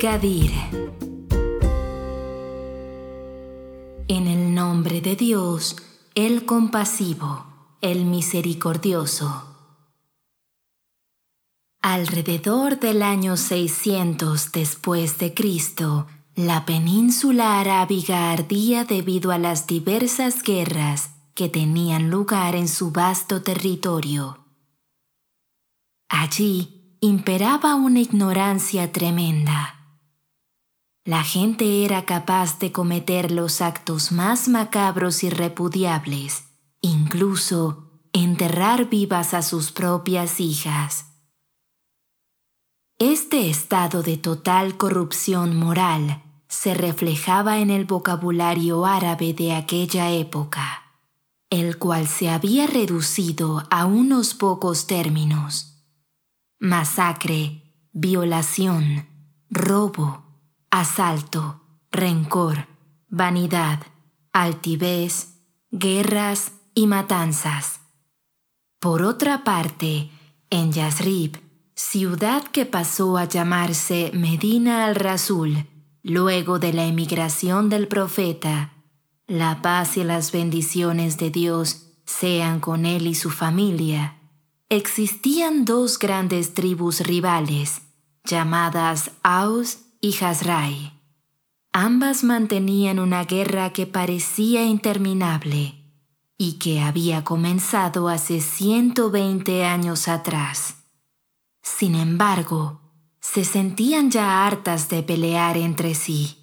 Gadir. En el nombre de Dios, el compasivo, el misericordioso. Alrededor del año 600 después de Cristo, la península arábiga ardía debido a las diversas guerras que tenían lugar en su vasto territorio. Allí imperaba una ignorancia tremenda. La gente era capaz de cometer los actos más macabros y repudiables, incluso enterrar vivas a sus propias hijas. Este estado de total corrupción moral se reflejaba en el vocabulario árabe de aquella época, el cual se había reducido a unos pocos términos. Masacre, violación, robo, asalto, rencor, vanidad, altivez, guerras y matanzas. Por otra parte, en Yazrib, ciudad que pasó a llamarse Medina al-Rasul, Luego de la emigración del profeta, la paz y las bendiciones de Dios sean con él y su familia, existían dos grandes tribus rivales, llamadas Aus y Hazrai. Ambas mantenían una guerra que parecía interminable y que había comenzado hace 120 años atrás. Sin embargo, se sentían ya hartas de pelear entre sí.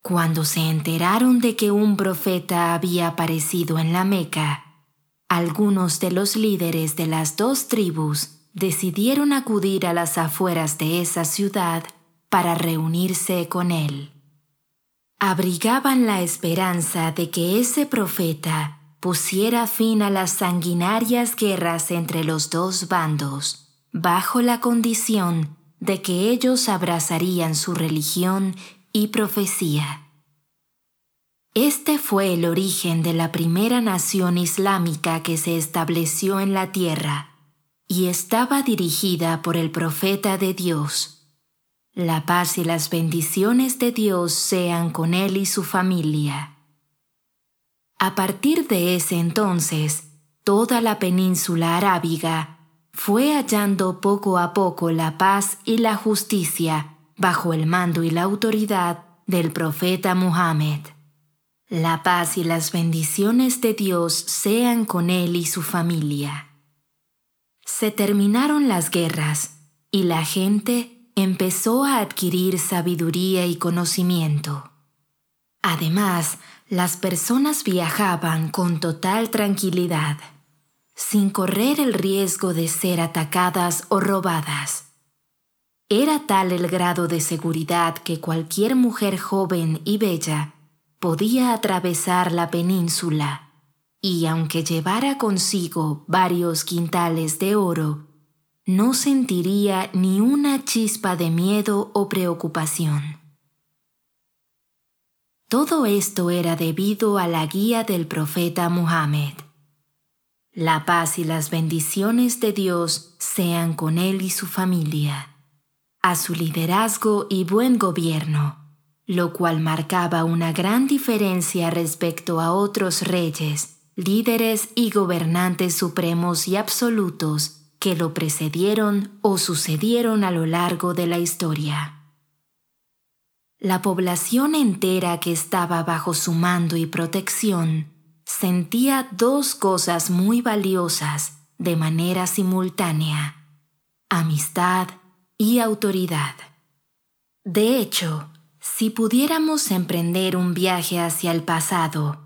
Cuando se enteraron de que un profeta había aparecido en la Meca, algunos de los líderes de las dos tribus decidieron acudir a las afueras de esa ciudad para reunirse con él. Abrigaban la esperanza de que ese profeta pusiera fin a las sanguinarias guerras entre los dos bandos bajo la condición de que ellos abrazarían su religión y profecía. Este fue el origen de la primera nación islámica que se estableció en la tierra y estaba dirigida por el profeta de Dios. La paz y las bendiciones de Dios sean con él y su familia. A partir de ese entonces, toda la península arábiga fue hallando poco a poco la paz y la justicia bajo el mando y la autoridad del profeta Muhammad. La paz y las bendiciones de Dios sean con él y su familia. Se terminaron las guerras y la gente empezó a adquirir sabiduría y conocimiento. Además, las personas viajaban con total tranquilidad sin correr el riesgo de ser atacadas o robadas. Era tal el grado de seguridad que cualquier mujer joven y bella podía atravesar la península y aunque llevara consigo varios quintales de oro, no sentiría ni una chispa de miedo o preocupación. Todo esto era debido a la guía del profeta Muhammad. La paz y las bendiciones de Dios sean con él y su familia, a su liderazgo y buen gobierno, lo cual marcaba una gran diferencia respecto a otros reyes, líderes y gobernantes supremos y absolutos que lo precedieron o sucedieron a lo largo de la historia. La población entera que estaba bajo su mando y protección sentía dos cosas muy valiosas de manera simultánea, amistad y autoridad. De hecho, si pudiéramos emprender un viaje hacia el pasado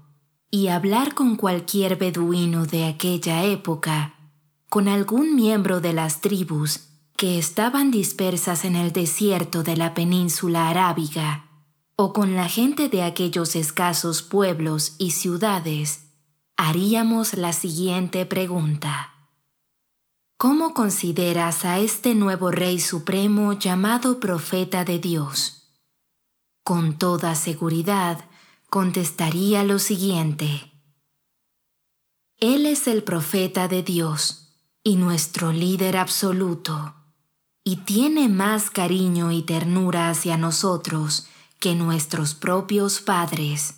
y hablar con cualquier beduino de aquella época, con algún miembro de las tribus que estaban dispersas en el desierto de la península arábiga, o con la gente de aquellos escasos pueblos y ciudades, haríamos la siguiente pregunta. ¿Cómo consideras a este nuevo Rey Supremo llamado Profeta de Dios? Con toda seguridad, contestaría lo siguiente. Él es el profeta de Dios y nuestro líder absoluto, y tiene más cariño y ternura hacia nosotros que nuestros propios padres.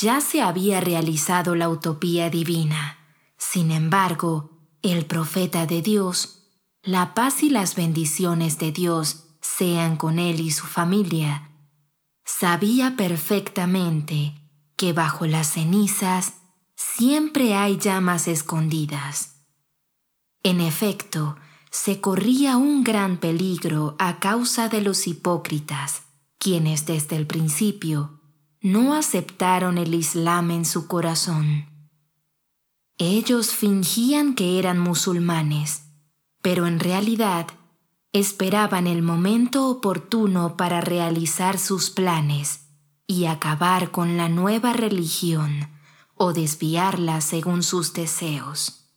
Ya se había realizado la utopía divina. Sin embargo, el profeta de Dios, la paz y las bendiciones de Dios sean con él y su familia, sabía perfectamente que bajo las cenizas siempre hay llamas escondidas. En efecto, se corría un gran peligro a causa de los hipócritas, quienes desde el principio no aceptaron el Islam en su corazón. Ellos fingían que eran musulmanes, pero en realidad esperaban el momento oportuno para realizar sus planes y acabar con la nueva religión o desviarla según sus deseos.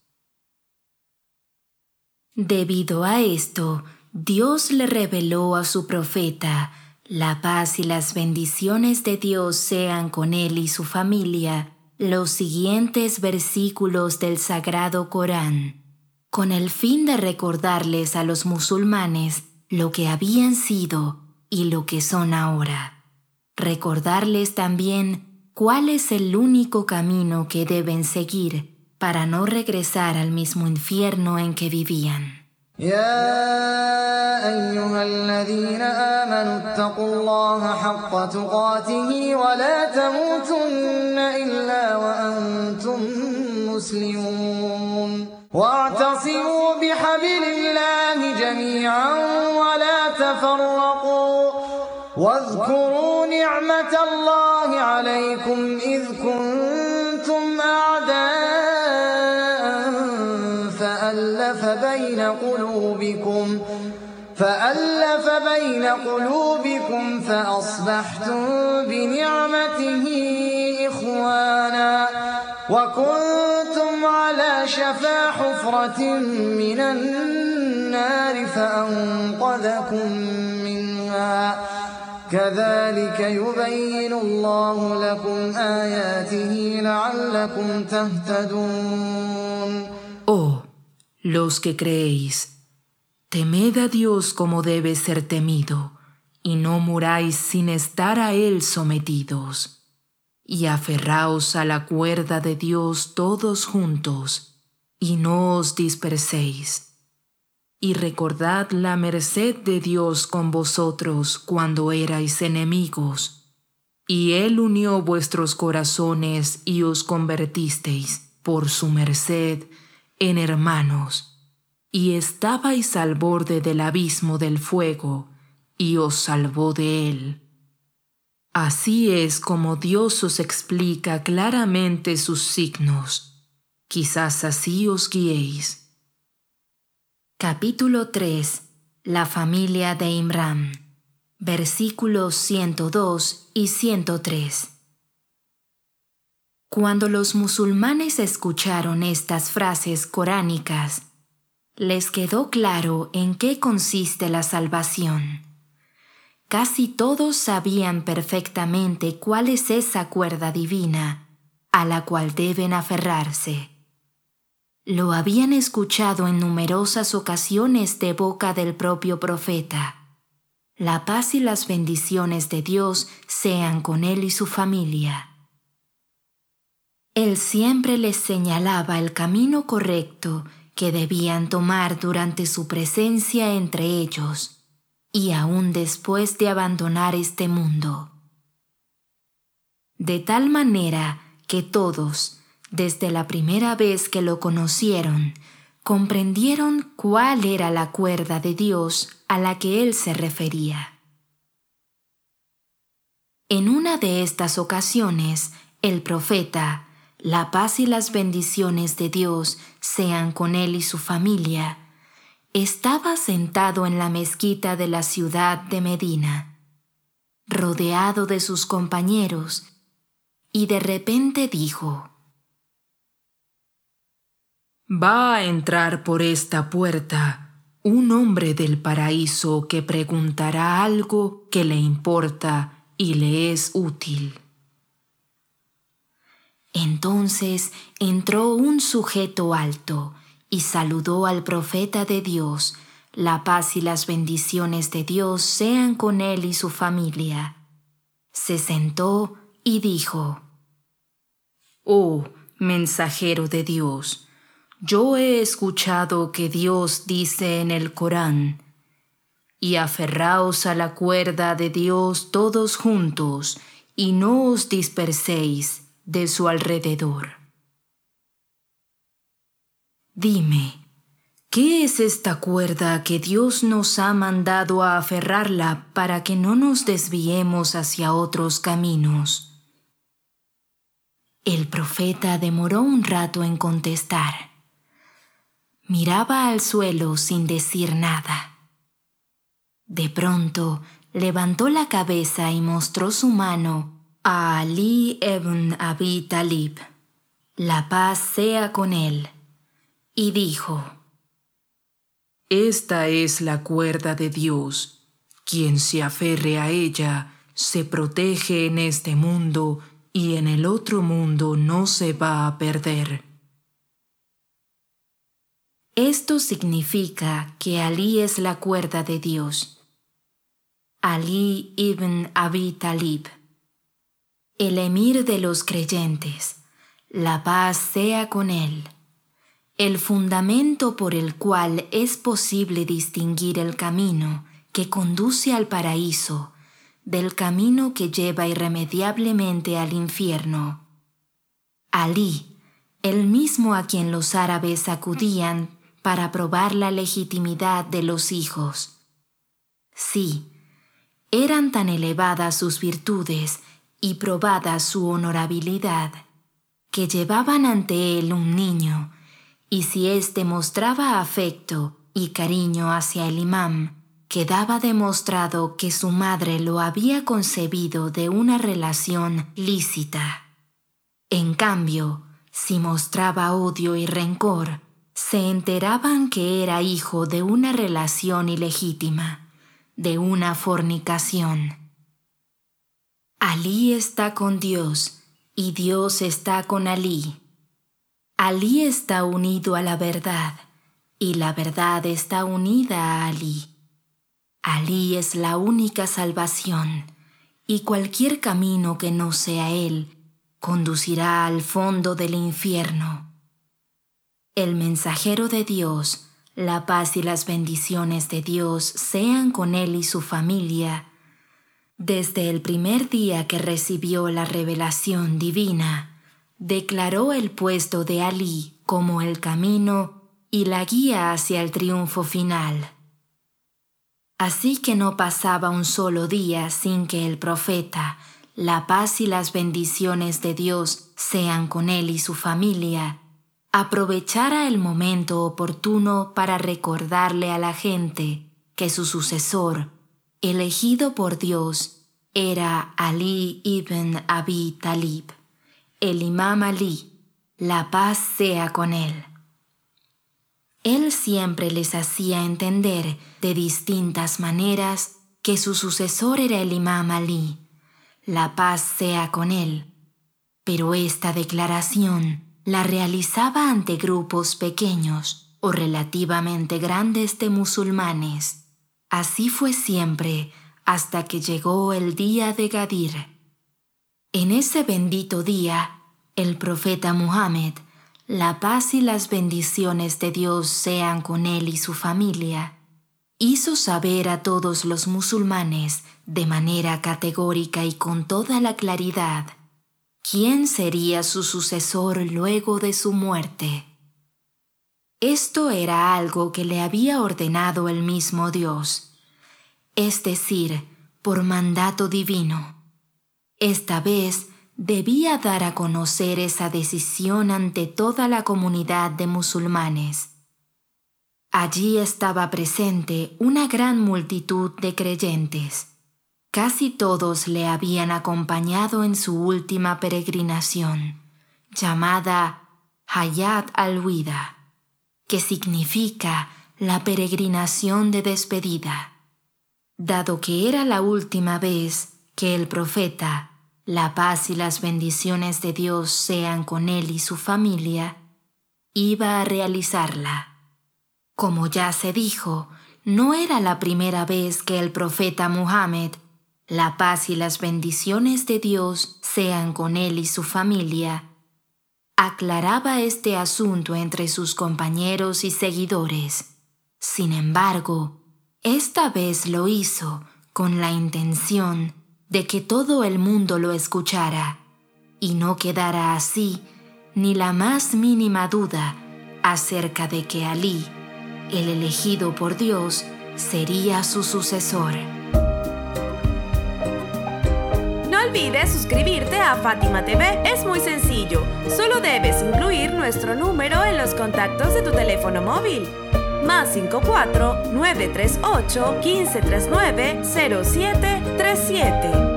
Debido a esto, Dios le reveló a su profeta, la paz y las bendiciones de Dios sean con él y su familia, los siguientes versículos del Sagrado Corán, con el fin de recordarles a los musulmanes lo que habían sido y lo que son ahora. Recordarles también cuál es el único camino que deben seguir para no regresar al mismo infierno en que vivían. اتقوا الله حق تقاته ولا تموتن إلا وأنتم مسلمون واعتصموا بحبل الله جميعا ولا تفرقوا واذكروا نعمة الله عليكم إذ كنتم أعداء فألف بين قلوبكم فألف بين قلوبكم فأصبحتم بنعمته إخوانا وكنتم على شفا حفرة من النار فأنقذكم منها كذلك يبين الله لكم آياته لعلكم تهتدون Oh, los que creéis Temed a Dios como debe ser temido, y no muráis sin estar a Él sometidos. Y aferraos a la cuerda de Dios todos juntos, y no os disperséis. Y recordad la merced de Dios con vosotros cuando erais enemigos, y Él unió vuestros corazones y os convertisteis por su merced en hermanos y estabais al borde del abismo del fuego, y os salvó de él. Así es como Dios os explica claramente sus signos. Quizás así os guiéis. Capítulo 3. La familia de Imram. Versículos 102 y 103. Cuando los musulmanes escucharon estas frases coránicas, les quedó claro en qué consiste la salvación. Casi todos sabían perfectamente cuál es esa cuerda divina a la cual deben aferrarse. Lo habían escuchado en numerosas ocasiones de boca del propio profeta. La paz y las bendiciones de Dios sean con él y su familia. Él siempre les señalaba el camino correcto que debían tomar durante su presencia entre ellos y aún después de abandonar este mundo. De tal manera que todos, desde la primera vez que lo conocieron, comprendieron cuál era la cuerda de Dios a la que él se refería. En una de estas ocasiones, el profeta, la paz y las bendiciones de Dios sean con él y su familia, estaba sentado en la mezquita de la ciudad de Medina, rodeado de sus compañeros, y de repente dijo, Va a entrar por esta puerta un hombre del paraíso que preguntará algo que le importa y le es útil. Entonces entró un sujeto alto y saludó al profeta de Dios, la paz y las bendiciones de Dios sean con él y su familia. Se sentó y dijo, Oh, mensajero de Dios, yo he escuchado que Dios dice en el Corán, y aferraos a la cuerda de Dios todos juntos, y no os disperséis de su alrededor. Dime, ¿qué es esta cuerda que Dios nos ha mandado a aferrarla para que no nos desviemos hacia otros caminos? El profeta demoró un rato en contestar. Miraba al suelo sin decir nada. De pronto levantó la cabeza y mostró su mano a Ali ibn Abi Talib. La paz sea con él y dijo, Esta es la cuerda de Dios. Quien se aferre a ella se protege en este mundo y en el otro mundo no se va a perder. Esto significa que Ali es la cuerda de Dios. Ali ibn Abi Talib, el emir de los creyentes, la paz sea con él el fundamento por el cual es posible distinguir el camino que conduce al paraíso del camino que lleva irremediablemente al infierno. Alí, el mismo a quien los árabes acudían para probar la legitimidad de los hijos. Sí, eran tan elevadas sus virtudes y probada su honorabilidad, que llevaban ante él un niño y si éste mostraba afecto y cariño hacia el imán, quedaba demostrado que su madre lo había concebido de una relación lícita. En cambio, si mostraba odio y rencor, se enteraban que era hijo de una relación ilegítima, de una fornicación. Alí está con Dios y Dios está con Alí. Alí está unido a la verdad y la verdad está unida a Alí. Alí es la única salvación y cualquier camino que no sea Él conducirá al fondo del infierno. El mensajero de Dios, la paz y las bendiciones de Dios sean con Él y su familia. Desde el primer día que recibió la revelación divina, declaró el puesto de Ali como el camino y la guía hacia el triunfo final. Así que no pasaba un solo día sin que el profeta, la paz y las bendiciones de Dios sean con él y su familia, aprovechara el momento oportuno para recordarle a la gente que su sucesor, elegido por Dios, era Ali ibn Abi Talib el imam Ali, la paz sea con él. Él siempre les hacía entender de distintas maneras que su sucesor era el imam Ali, la paz sea con él, pero esta declaración la realizaba ante grupos pequeños o relativamente grandes de musulmanes. Así fue siempre hasta que llegó el día de Gadir en ese bendito día, el profeta Muhammad, la paz y las bendiciones de Dios sean con él y su familia, hizo saber a todos los musulmanes de manera categórica y con toda la claridad quién sería su sucesor luego de su muerte. Esto era algo que le había ordenado el mismo Dios, es decir, por mandato divino. Esta vez debía dar a conocer esa decisión ante toda la comunidad de musulmanes. Allí estaba presente una gran multitud de creyentes. Casi todos le habían acompañado en su última peregrinación, llamada Hayat al-Wida, que significa la peregrinación de despedida. Dado que era la última vez que el profeta, la paz y las bendiciones de Dios sean con él y su familia, iba a realizarla. Como ya se dijo, no era la primera vez que el profeta Muhammad, la paz y las bendiciones de Dios sean con él y su familia, aclaraba este asunto entre sus compañeros y seguidores. Sin embargo, esta vez lo hizo con la intención de que todo el mundo lo escuchara y no quedara así ni la más mínima duda acerca de que Alí, el elegido por Dios, sería su sucesor. No olvides suscribirte a Fátima TV, es muy sencillo, solo debes incluir nuestro número en los contactos de tu teléfono móvil. Más 54 938 1539 0737.